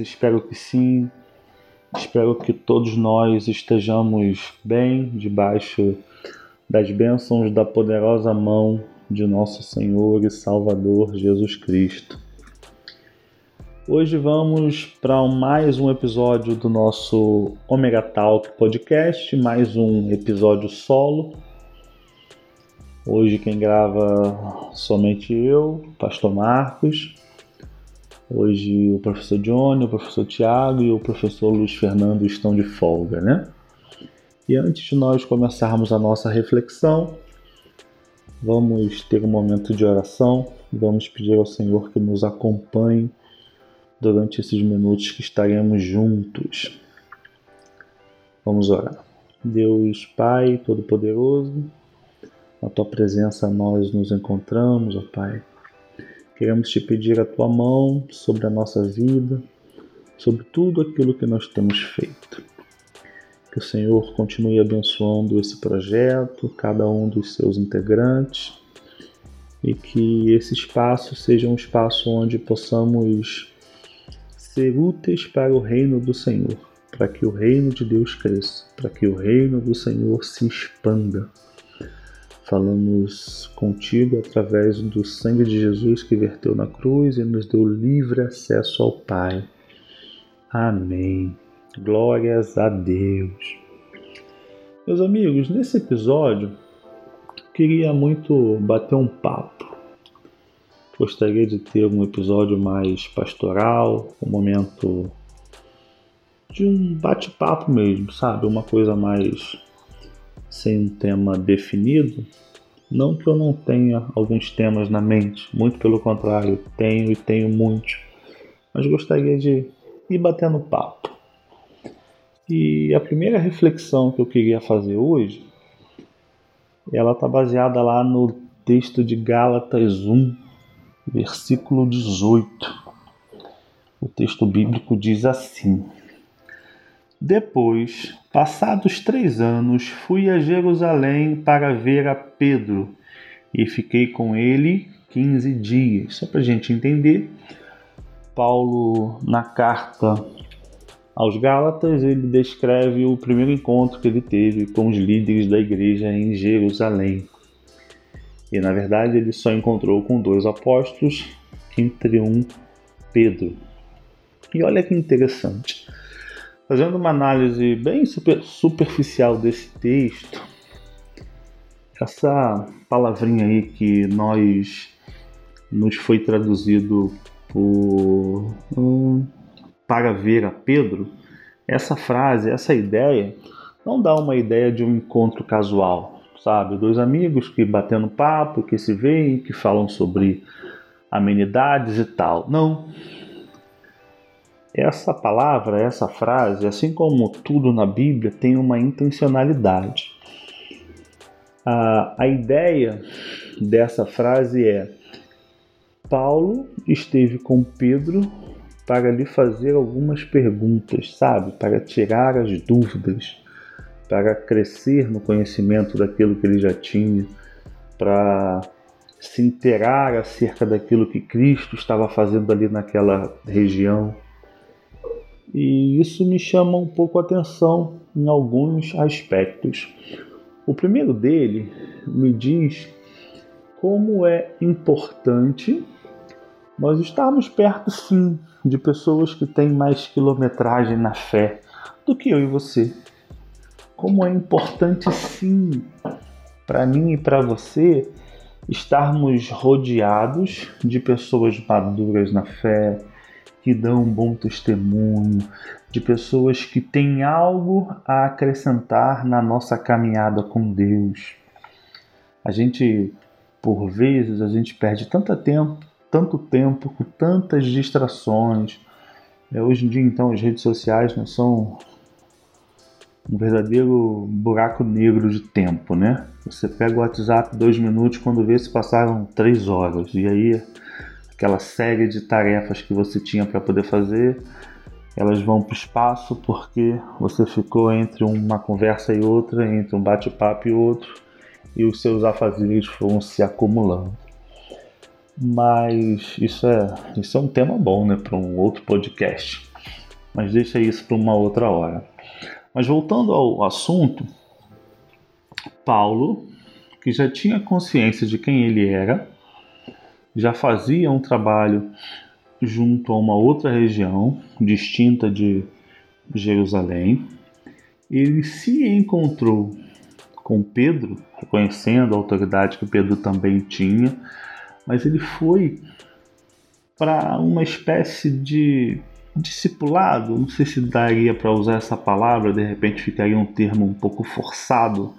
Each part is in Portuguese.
Espero que sim. Espero que todos nós estejamos bem debaixo das bênçãos da poderosa mão de nosso Senhor e Salvador Jesus Cristo. Hoje vamos para mais um episódio do nosso Omega Talk podcast, mais um episódio solo Hoje quem grava somente eu, Pastor Marcos. Hoje o professor Johnny, o professor Tiago e o professor Luiz Fernando estão de folga, né? E antes de nós começarmos a nossa reflexão, vamos ter um momento de oração. Vamos pedir ao Senhor que nos acompanhe durante esses minutos que estaremos juntos. Vamos orar. Deus Pai Todo-Poderoso, na tua presença nós nos encontramos, ó Pai. Queremos te pedir a tua mão sobre a nossa vida, sobre tudo aquilo que nós temos feito. Que o Senhor continue abençoando esse projeto, cada um dos seus integrantes, e que esse espaço seja um espaço onde possamos ser úteis para o reino do Senhor, para que o reino de Deus cresça, para que o reino do Senhor se expanda Falamos contigo através do sangue de Jesus que verteu na cruz e nos deu livre acesso ao Pai. Amém. Glórias a Deus. Meus amigos, nesse episódio queria muito bater um papo. Gostaria de ter um episódio mais pastoral, um momento de um bate-papo mesmo, sabe? Uma coisa mais sem um tema definido, não que eu não tenha alguns temas na mente, muito pelo contrário, tenho e tenho muitos, mas gostaria de ir batendo papo. E a primeira reflexão que eu queria fazer hoje, ela está baseada lá no texto de Gálatas 1, versículo 18. O texto bíblico diz assim: depois, passados três anos, fui a Jerusalém para ver a Pedro e fiquei com ele quinze dias. Só para a gente entender, Paulo, na carta aos Gálatas, ele descreve o primeiro encontro que ele teve com os líderes da igreja em Jerusalém. E na verdade ele só encontrou com dois apóstolos, entre um Pedro. E olha que interessante. Fazendo uma análise bem super, superficial desse texto, essa palavrinha aí que nós nos foi traduzido por um, para ver a Pedro, essa frase, essa ideia, não dá uma ideia de um encontro casual, sabe? Dois amigos que batendo papo, que se veem, que falam sobre amenidades e tal. Não. Essa palavra, essa frase, assim como tudo na Bíblia, tem uma intencionalidade. A, a ideia dessa frase é: Paulo esteve com Pedro para lhe fazer algumas perguntas, sabe? Para tirar as dúvidas, para crescer no conhecimento daquilo que ele já tinha, para se inteirar acerca daquilo que Cristo estava fazendo ali naquela região. E isso me chama um pouco a atenção em alguns aspectos. O primeiro dele me diz como é importante nós estarmos perto, sim, de pessoas que têm mais quilometragem na fé do que eu e você. Como é importante, sim, para mim e para você estarmos rodeados de pessoas maduras na fé, que dão um bom testemunho, de pessoas que têm algo a acrescentar na nossa caminhada com Deus. A gente, por vezes, a gente perde tanto tempo, tanto tempo com tantas distrações. É, hoje em dia, então, as redes sociais né, são um verdadeiro buraco negro de tempo, né? Você pega o WhatsApp dois minutos, quando vê se passaram três horas. E aí aquela série de tarefas que você tinha para poder fazer, elas vão para o espaço porque você ficou entre uma conversa e outra, entre um bate-papo e outro, e os seus afazeres foram se acumulando. Mas isso é, isso é um tema bom, né, para um outro podcast. Mas deixa isso para uma outra hora. Mas voltando ao assunto, Paulo, que já tinha consciência de quem ele era, já fazia um trabalho junto a uma outra região distinta de Jerusalém, ele se encontrou com Pedro, reconhecendo a autoridade que Pedro também tinha, mas ele foi para uma espécie de discipulado, não sei se daria para usar essa palavra, de repente ficaria um termo um pouco forçado,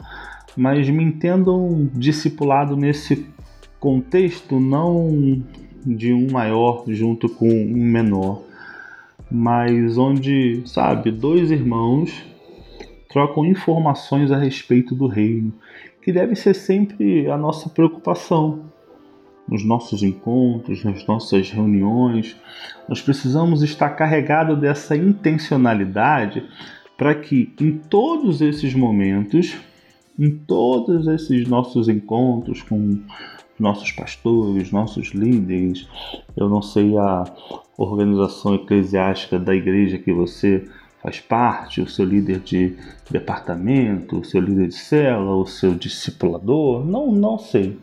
mas me entendam discipulado nesse contexto não de um maior junto com um menor, mas onde, sabe, dois irmãos trocam informações a respeito do reino, que deve ser sempre a nossa preocupação. Nos nossos encontros, nas nossas reuniões, nós precisamos estar carregados dessa intencionalidade para que em todos esses momentos, em todos esses nossos encontros com nossos pastores, nossos líderes, eu não sei a organização eclesiástica da igreja que você faz parte, o seu líder de departamento, o seu líder de cela, o seu discipulador, não, não sei.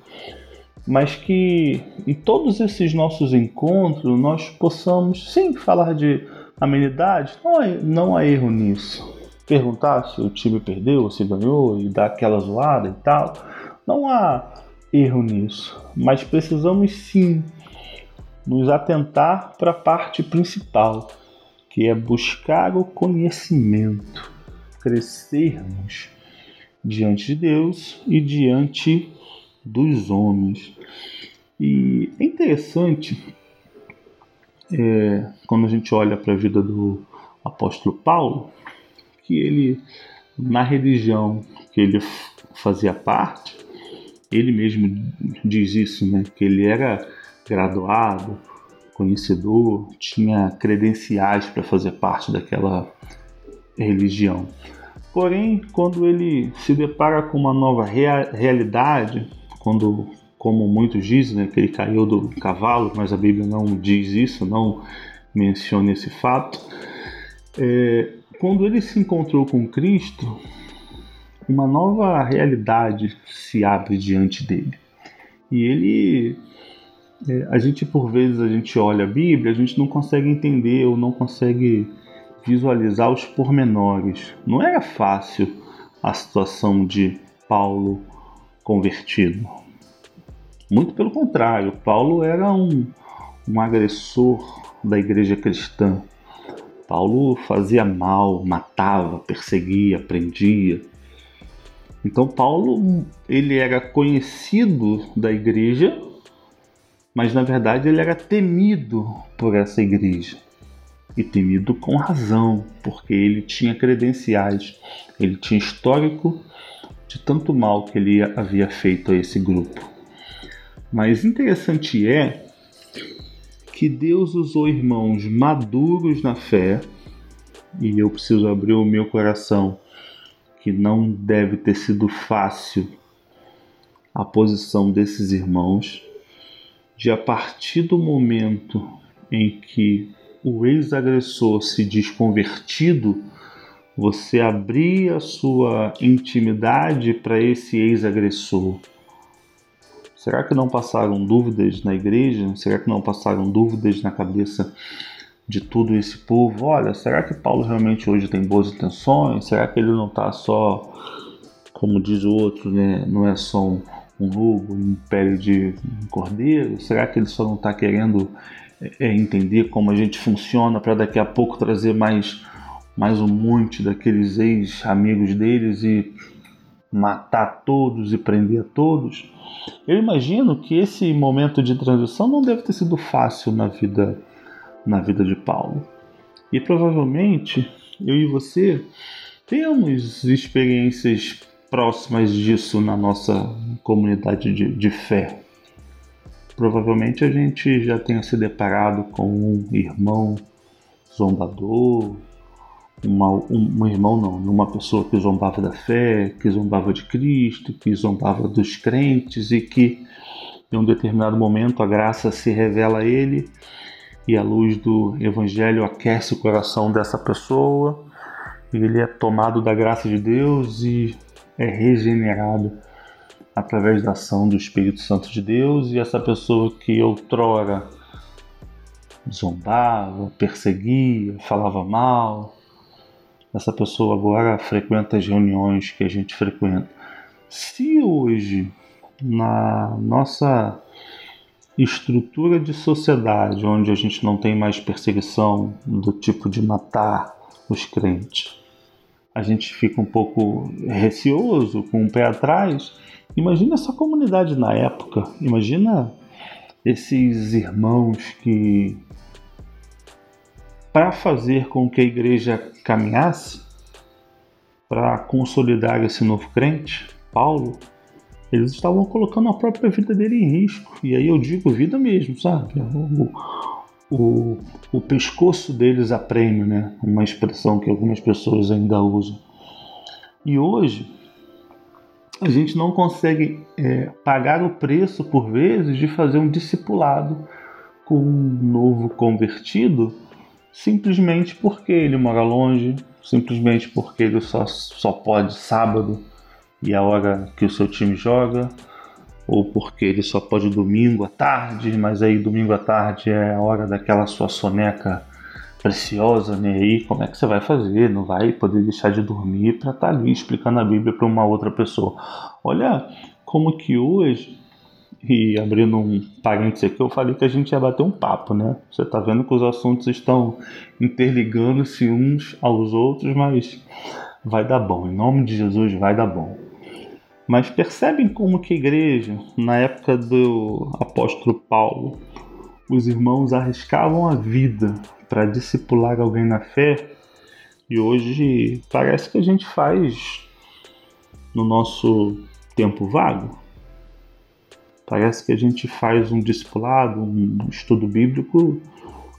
Mas que em todos esses nossos encontros nós possamos sim falar de amenidade, não há, não há erro nisso. Perguntar se o time perdeu, se ganhou e dar aquela zoada e tal, não há erro nisso. Mas precisamos sim nos atentar para a parte principal, que é buscar o conhecimento, crescermos diante de Deus e diante dos homens. E é interessante é, quando a gente olha para a vida do apóstolo Paulo, que ele, na religião que ele fazia parte, ele mesmo diz isso, né, que ele era graduado, conhecedor, tinha credenciais para fazer parte daquela religião. Porém, quando ele se depara com uma nova rea realidade, quando, como muitos dizem, né, que ele caiu do cavalo, mas a Bíblia não diz isso, não menciona esse fato, é, quando ele se encontrou com Cristo, uma nova realidade se abre diante dele. E ele é, a gente por vezes a gente olha a Bíblia, a gente não consegue entender ou não consegue visualizar os pormenores. Não era fácil a situação de Paulo convertido. Muito pelo contrário, Paulo era um, um agressor da igreja cristã. Paulo fazia mal, matava, perseguia, prendia. Então Paulo ele era conhecido da igreja mas na verdade ele era temido por essa igreja. E temido com razão, porque ele tinha credenciais, ele tinha histórico de tanto mal que ele havia feito a esse grupo. Mas interessante é que Deus usou irmãos maduros na fé, e eu preciso abrir o meu coração, que não deve ter sido fácil a posição desses irmãos de a partir do momento em que o ex-agressor se diz convertido, você abrir a sua intimidade para esse ex-agressor. Será que não passaram dúvidas na igreja? Será que não passaram dúvidas na cabeça de todo esse povo? Olha, será que Paulo realmente hoje tem boas intenções? Será que ele não está só, como diz o outro, né? não é só um, um lobo em pele de cordeiro? Será que ele só não está querendo é, entender como a gente funciona para daqui a pouco trazer mais, mais um monte daqueles ex-amigos deles e matar todos e prender todos? Eu imagino que esse momento de transição não deve ter sido fácil na vida, na vida de Paulo. E provavelmente eu e você temos experiências próximas disso na nossa comunidade de, de fé. Provavelmente a gente já tenha se deparado com um irmão zombador, uma, um, um, irmão não, uma pessoa que zombava da fé, que zombava de Cristo, que zombava dos crentes e que em um determinado momento a graça se revela a ele e a luz do evangelho aquece o coração dessa pessoa, e ele é tomado da graça de Deus e é regenerado através da ação do Espírito Santo de Deus, e essa pessoa que outrora zombava, perseguia, falava mal, essa pessoa agora frequenta as reuniões que a gente frequenta. Se hoje, na nossa estrutura de sociedade, onde a gente não tem mais perseguição do tipo de matar os crentes, a gente fica um pouco receoso, com o um pé atrás. Imagina essa comunidade na época, imagina esses irmãos que, para fazer com que a igreja caminhasse, para consolidar esse novo crente, Paulo, eles estavam colocando a própria vida dele em risco. E aí eu digo vida mesmo, sabe? O, o, o pescoço deles a prêmio, né? Uma expressão que algumas pessoas ainda usam. E hoje a gente não consegue é, pagar o preço, por vezes, de fazer um discipulado com um novo convertido simplesmente porque ele mora longe, simplesmente porque ele só, só pode sábado e a hora que o seu time joga, ou porque ele só pode domingo à tarde, mas aí domingo à tarde é a hora daquela sua soneca preciosa, né? aí como é que você vai fazer? Não vai poder deixar de dormir para estar tá ali explicando a Bíblia para uma outra pessoa. Olha como que hoje, e abrindo um parênteses aqui, eu falei que a gente ia bater um papo, né? Você está vendo que os assuntos estão interligando-se uns aos outros, mas vai dar bom. Em nome de Jesus, vai dar bom. Mas percebem como que a igreja, na época do apóstolo Paulo, os irmãos arriscavam a vida para discipular alguém na fé, e hoje parece que a gente faz no nosso tempo vago. Parece que a gente faz um discipulado, um estudo bíblico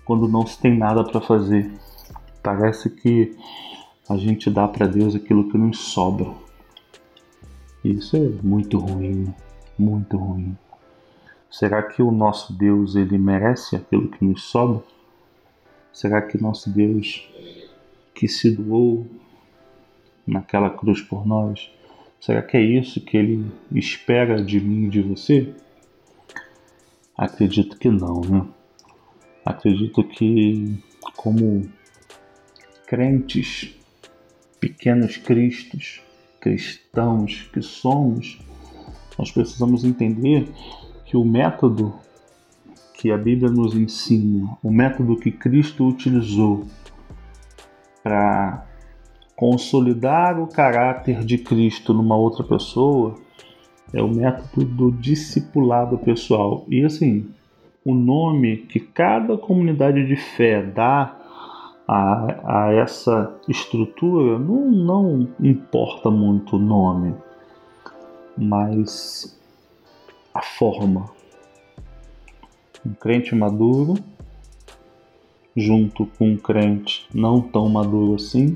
quando não se tem nada para fazer. Parece que a gente dá para Deus aquilo que nos sobra. Isso é muito ruim, muito ruim. Será que o nosso Deus ele merece aquilo que nos sobra? Será que nosso Deus que se doou naquela cruz por nós, será que é isso que ele espera de mim e de você? Acredito que não, né? Acredito que como crentes, pequenos cristos, cristãos que somos, nós precisamos entender que o método que a Bíblia nos ensina, o método que Cristo utilizou para consolidar o caráter de Cristo numa outra pessoa é o método do discipulado pessoal. E assim, o nome que cada comunidade de fé dá a, a essa estrutura, não, não importa muito o nome, mas a forma. Um crente maduro, junto com um crente não tão maduro assim,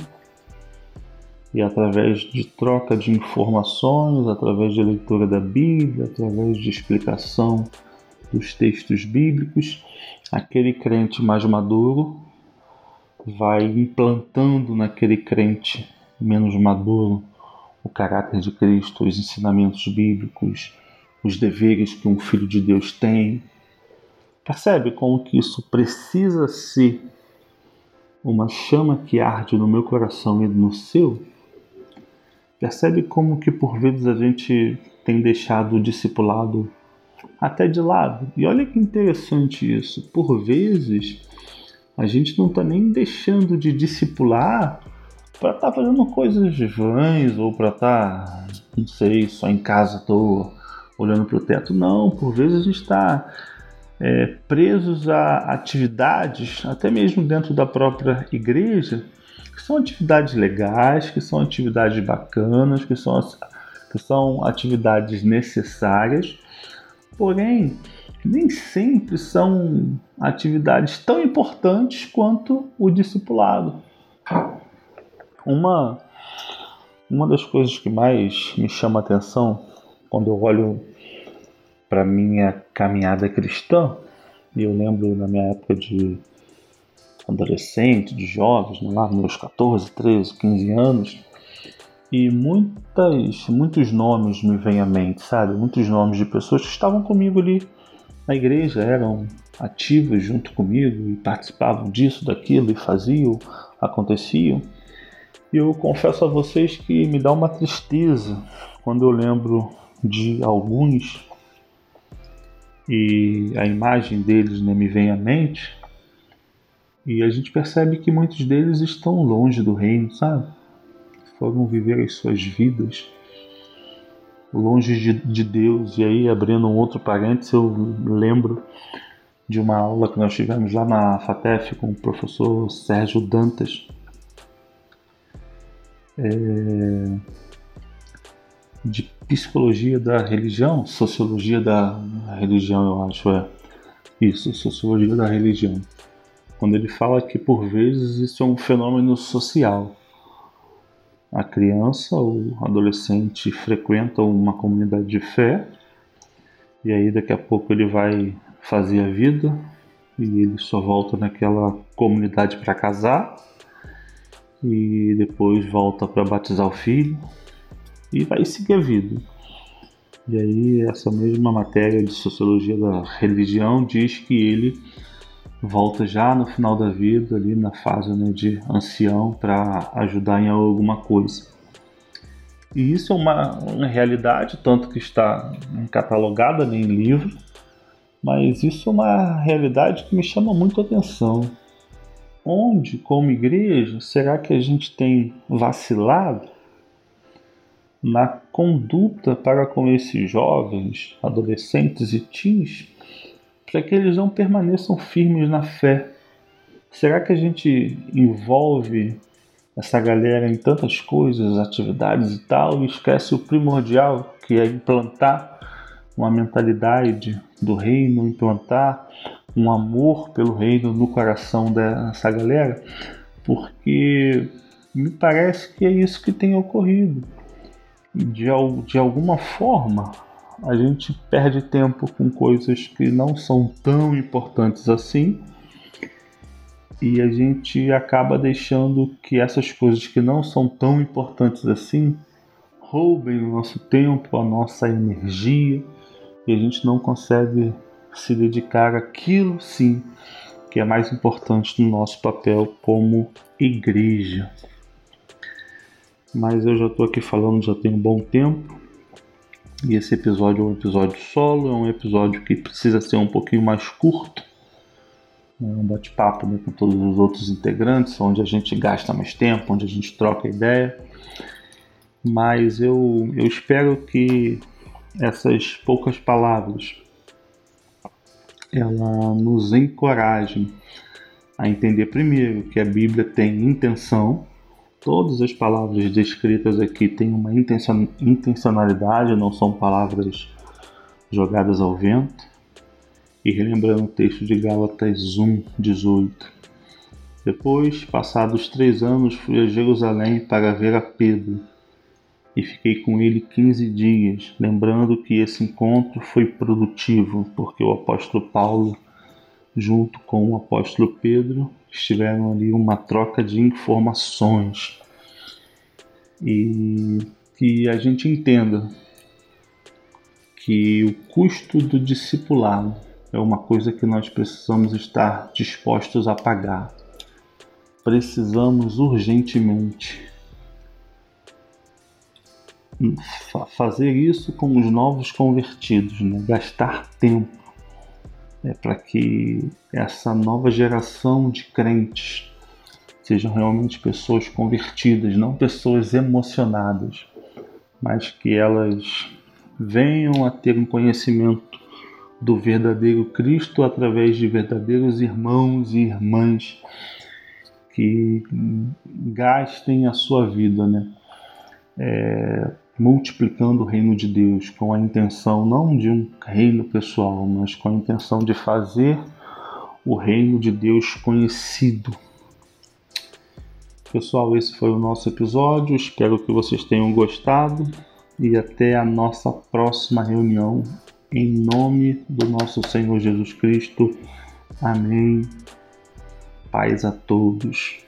e através de troca de informações, através de leitura da Bíblia, através de explicação dos textos bíblicos, aquele crente mais maduro vai implantando naquele crente menos maduro o caráter de Cristo, os ensinamentos bíblicos, os deveres que um filho de Deus tem. Percebe como que isso precisa ser uma chama que arde no meu coração e no seu? Percebe como que por vezes a gente tem deixado o discipulado até de lado? E olha que interessante isso. Por vezes a gente não está nem deixando de discipular para estar tá fazendo coisas vãs ou para estar, tá, não sei, só em casa tô olhando para o teto. Não, por vezes a gente está é, presos a atividades, até mesmo dentro da própria igreja, que são atividades legais, que são atividades bacanas, que são, que são atividades necessárias, porém nem sempre são atividades tão importantes quanto o discipulado. Uma, uma das coisas que mais me chama a atenção quando eu olho para minha caminhada cristã. E eu lembro na minha época de adolescente, de jovens, né, lá meus 14, 13, 15 anos, e muitas, muitos nomes me vêm à mente, sabe? Muitos nomes de pessoas que estavam comigo ali na igreja, eram ativas junto comigo e participavam disso, daquilo e faziam, aconteciam. E eu confesso a vocês que me dá uma tristeza quando eu lembro de alguns e a imagem deles né, me vem à mente e a gente percebe que muitos deles estão longe do reino, sabe? Foram viver as suas vidas longe de, de Deus. E aí, abrindo um outro parênteses, eu lembro de uma aula que nós tivemos lá na FATEF com o professor Sérgio Dantas. É, de psicologia da religião, sociologia da religião, eu acho, é. Isso, sociologia da religião quando ele fala que por vezes isso é um fenômeno social. A criança ou adolescente frequenta uma comunidade de fé e aí daqui a pouco ele vai fazer a vida e ele só volta naquela comunidade para casar e depois volta para batizar o filho e vai seguir a vida. E aí essa mesma matéria de sociologia da religião diz que ele volta já no final da vida, ali na fase né, de ancião, para ajudar em alguma coisa. E isso é uma, uma realidade, tanto que está catalogada né, em livro, mas isso é uma realidade que me chama muito a atenção. Onde, como igreja, será que a gente tem vacilado na conduta para com esses jovens, adolescentes e teens para que eles não permaneçam firmes na fé. Será que a gente envolve essa galera em tantas coisas, atividades e tal, e esquece o primordial, que é implantar uma mentalidade do reino, implantar um amor pelo reino no coração dessa galera? Porque me parece que é isso que tem ocorrido. De, de alguma forma, a gente perde tempo com coisas que não são tão importantes assim. E a gente acaba deixando que essas coisas que não são tão importantes assim roubem o nosso tempo, a nossa energia. E a gente não consegue se dedicar àquilo sim que é mais importante no nosso papel como igreja. Mas eu já estou aqui falando já tem um bom tempo e esse episódio é um episódio solo, é um episódio que precisa ser um pouquinho mais curto. É um bate-papo né, com todos os outros integrantes, onde a gente gasta mais tempo, onde a gente troca ideia. Mas eu, eu espero que essas poucas palavras ela nos encorajem a entender primeiro que a Bíblia tem intenção Todas as palavras descritas aqui têm uma intencionalidade, não são palavras jogadas ao vento. E relembrando o texto de Gálatas 1, 18. Depois, passados três anos, fui a Jerusalém para ver a Pedro e fiquei com ele 15 dias, lembrando que esse encontro foi produtivo, porque o apóstolo Paulo, junto com o apóstolo Pedro, estiveram ali uma troca de informações e que a gente entenda que o custo do discipulado é uma coisa que nós precisamos estar dispostos a pagar. Precisamos urgentemente fazer isso com os novos convertidos, né? gastar tempo é, para que essa nova geração de crentes sejam realmente pessoas convertidas, não pessoas emocionadas, mas que elas venham a ter um conhecimento do verdadeiro Cristo através de verdadeiros irmãos e irmãs que gastem a sua vida, né? É, multiplicando o reino de Deus com a intenção não de um reino pessoal, mas com a intenção de fazer o reino de Deus conhecido. Pessoal, esse foi o nosso episódio. Espero que vocês tenham gostado e até a nossa próxima reunião em nome do nosso Senhor Jesus Cristo. Amém. Paz a todos.